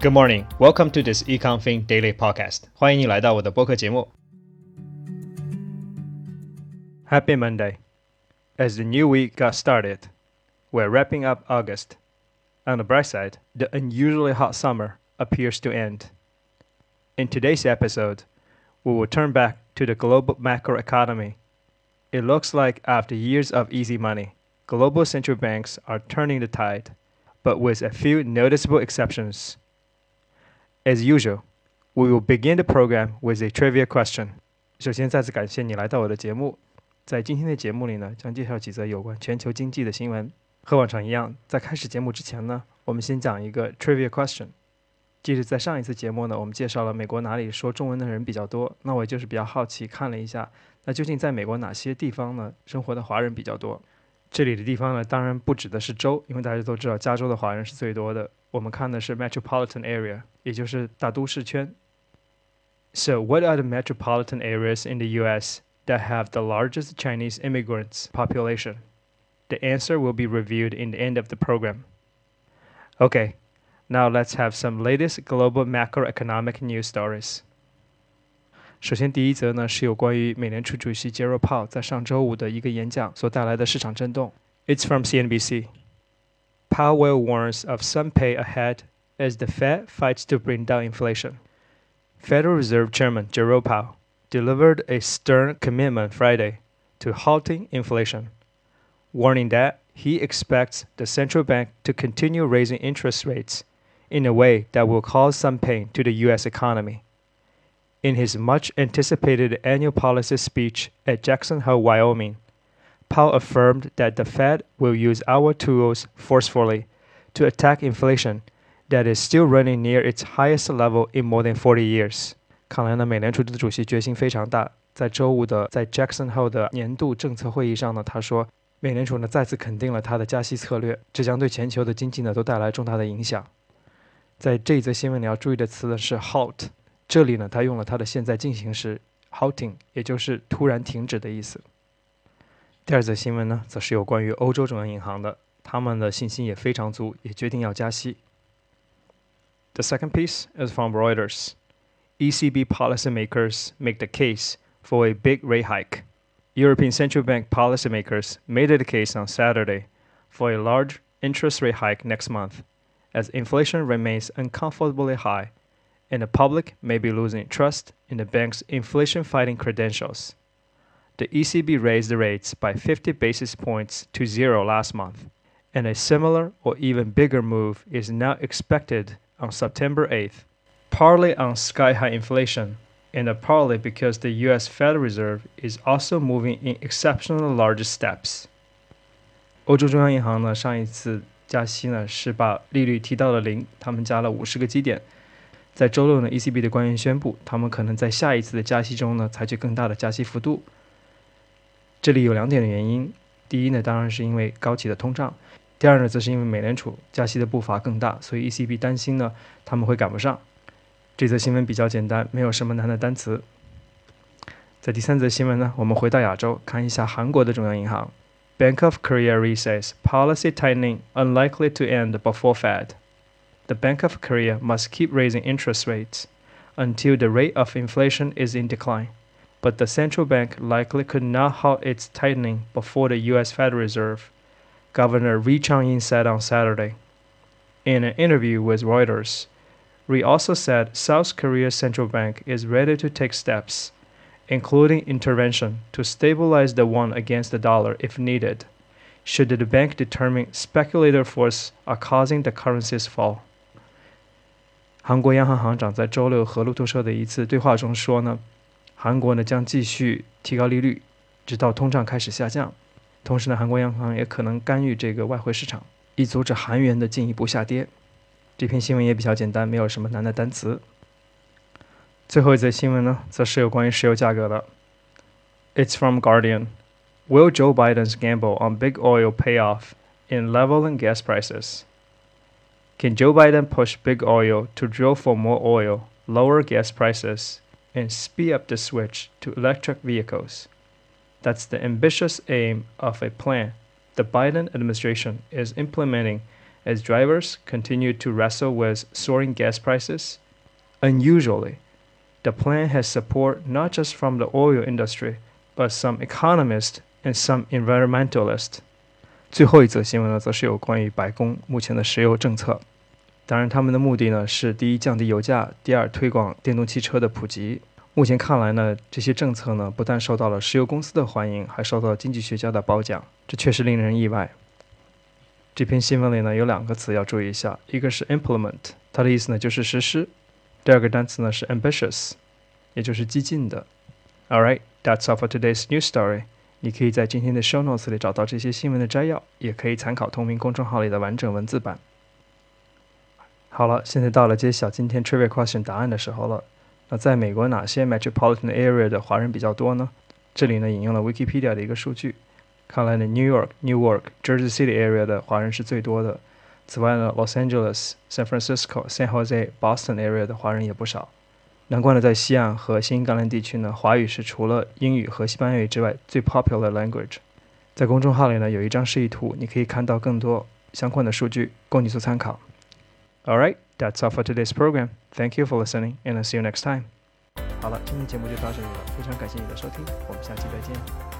Good morning. Welcome to this EconFin Daily Podcast. 欢迎你来到我的播客节目。Happy Monday. As the new week got started, we're wrapping up August. On the bright side, the unusually hot summer appears to end. In today's episode, we will turn back to the global macroeconomy. It looks like after years of easy money, global central banks are turning the tide, but with a few noticeable exceptions. As usual, we will begin the program with a trivia question. 首先，再次感谢你来到我的节目。在今天的节目里呢，将介绍几则有关全球经济的新闻。和往常一样，在开始节目之前呢，我们先讲一个 trivia question。即使在上一次节目呢，我们介绍了美国哪里说中文的人比较多。那我就是比较好奇，看了一下，那究竟在美国哪些地方呢，生活的华人比较多？这里的地方呢，当然不指的是州，因为大家都知道加州的华人是最多的。我们看的是 metropolitan area，也就是大都市圈。So what are the metropolitan areas in the U.S. that have the largest Chinese immigrants population? The answer will be reviewed in the end of the program. Okay, now let's have some latest global macroeconomic news stories. 首先，第一则呢是有关于美联储主席杰罗鲍在上周五的一个演讲所带来的市场震动。It's from CNBC. Powell warns of some pay ahead as the Fed fights to bring down inflation. Federal Reserve Chairman Jerome Powell delivered a stern commitment Friday to halting inflation, warning that he expects the central bank to continue raising interest rates in a way that will cause some pain to the U.S. economy. In his much anticipated annual policy speech at Jackson Hole, Wyoming, Powell affirmed that the Fed will use our tools forcefully to attack inflation that is still running near its highest level in more than 40 years. 看来呢，美联储的主席决心非常大。在周五的在 Jackson Hole 的年度政策会议上呢，他说，美联储呢再次肯定了它的加息策略，这将对全球的经济呢都带来重大的影响。在这一则新闻你要注意的词呢是 halt。 这里呢，他用了它的现在进行时 halting，也就是突然停止的意思。第二则新闻呢，则是有关于欧洲中央银行的，他们的信心也非常足，也决定要加息。The second piece is from Reuters. ECB policymakers make the case for a big rate hike. European Central Bank policymakers made the case on Saturday for a large interest rate hike next month, as inflation remains uncomfortably high and the public may be losing trust in the bank's inflation fighting credentials. The ECB raised the rates by 50 basis points to zero last month, and a similar or even bigger move is now expected on September 8th, partly on sky high inflation, and partly because the US Federal Reserve is also moving in exceptionally large steps. 欧洲中央银行呢，上一次加息呢是把利率提到了零，他们加了五十个基点。 在周六呢，ECB 的官员宣布，他们可能在下一次的加息中呢，采取更大的加息幅度。这里有两点的原因：第一呢，当然是因为高企的通胀；第二呢，则是因为美联储加息的步伐更大，所以 ECB 担心呢，他们会赶不上。这则新闻比较简单，没有什么难的单词。在第三则新闻呢，我们回到亚洲，看一下韩国的中央银行。Bank of Korea says policy tightening unlikely to end before Fed. The Bank of Korea must keep raising interest rates until the rate of inflation is in decline. But the central bank likely could not halt its tightening before the U.S. Federal Reserve, Governor Rhee Chang-in said on Saturday. In an interview with Reuters, Rhee also said South Korea's central bank is ready to take steps, including intervention, to stabilize the won against the dollar if needed, should the bank determine speculator forces are causing the currency's fall. 韩国央行行长在周六和路透社的一次对话中说呢，韩国呢将继续提高利率，直到通胀开始下降。同时呢，韩国央行也可能干预这个外汇市场，以阻止韩元的进一步下跌。这篇新闻也比较简单，没有什么难的单词。最后一则新闻呢，则是有关于石油价格的。It's from Guardian. Will Joe Biden's gamble on big oil pay off in level and gas prices? Can Joe Biden push big oil to drill for more oil, lower gas prices, and speed up the switch to electric vehicles? That's the ambitious aim of a plan the Biden administration is implementing as drivers continue to wrestle with soaring gas prices. Unusually, the plan has support not just from the oil industry, but some economists and some environmentalists. 最后一则新闻呢，则是有关于白宫目前的石油政策。当然，他们的目的呢是：第一，降低油价；第二，推广电动汽车的普及。目前看来呢，这些政策呢不但受到了石油公司的欢迎，还受到了经济学家的褒奖，这确实令人意外。这篇新闻里呢有两个词要注意一下，一个是 implement，它的意思呢就是实施；第二个单词呢是 ambitious，也就是激进的。All right, that's all for today's news story. 你可以在今天的 show notes 里找到这些新闻的摘要，也可以参考同名公众号里的完整文字版。好了，现在到了揭晓今天 trivia question 答案的时候了。那在美国哪些 metropolitan area 的华人比较多呢？这里呢引用了 Wikipedia 的一个数据，看来呢 New York、Newark、Jersey City area 的华人是最多的。此外呢，Los Angeles、San Francisco、San Jose、Boston area 的华人也不少。难怪呢，在西岸和新英格兰地区呢，华语是除了英语和西班牙语之外最 popular language。在公众号里呢，有一张示意图，你可以看到更多相关的数据，供你做参考。All right, that's all for today's program. Thank you for listening, and see you next time. 好了，今天节目就到这里了，非常感谢你的收听，我们下期再见。